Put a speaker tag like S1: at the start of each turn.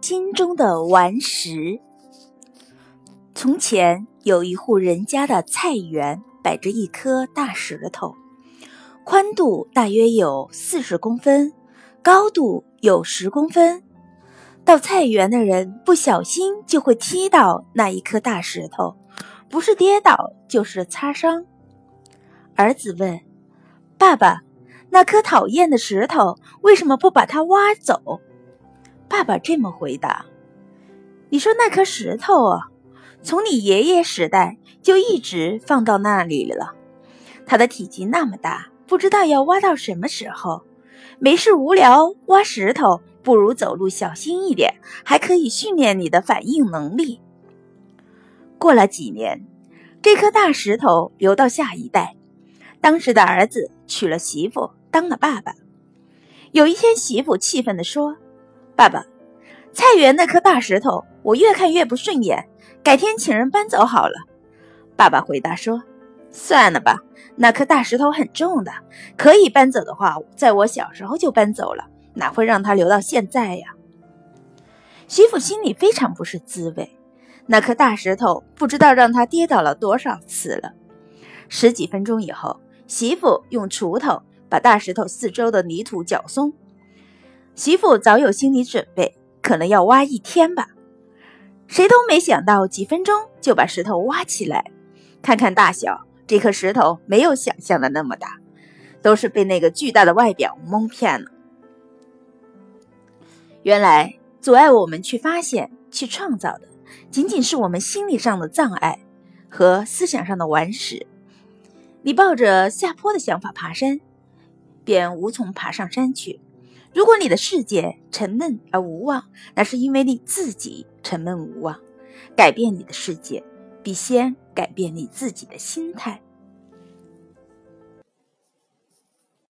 S1: 心中的顽石。从前有一户人家的菜园，摆着一颗大石头，宽度大约有四十公分，高度有十公分。到菜园的人不小心就会踢到那一颗大石头，不是跌倒就是擦伤。儿子问：“爸爸，那颗讨厌的石头为什么不把它挖走？”爸爸这么回答：“你说那颗石头啊，从你爷爷时代就一直放到那里了。它的体积那么大，不知道要挖到什么时候。没事无聊挖石头，不如走路小心一点，还可以训练你的反应能力。”过了几年，这颗大石头流到下一代。当时的儿子娶了媳妇，当了爸爸。有一天，媳妇气愤地说：“爸爸，菜园那颗大石头，我越看越不顺眼，改天请人搬走好了。”爸爸回答说：“算了吧，那颗大石头很重的，可以搬走的话，在我小时候就搬走了，哪会让它留到现在呀？”媳妇心里非常不是滋味，那颗大石头不知道让他跌倒了多少次了。十几分钟以后。媳妇用锄头把大石头四周的泥土搅松。媳妇早有心理准备，可能要挖一天吧。谁都没想到，几分钟就把石头挖起来。看看大小，这颗石头没有想象的那么大，都是被那个巨大的外表蒙骗了。原来，阻碍我们去发现、去创造的，仅仅是我们心理上的障碍和思想上的顽石。你抱着下坡的想法爬山，便无从爬上山去。如果你的世界沉闷而无望，那是因为你自己沉闷无望。改变你的世界，必先改变你自己的心态。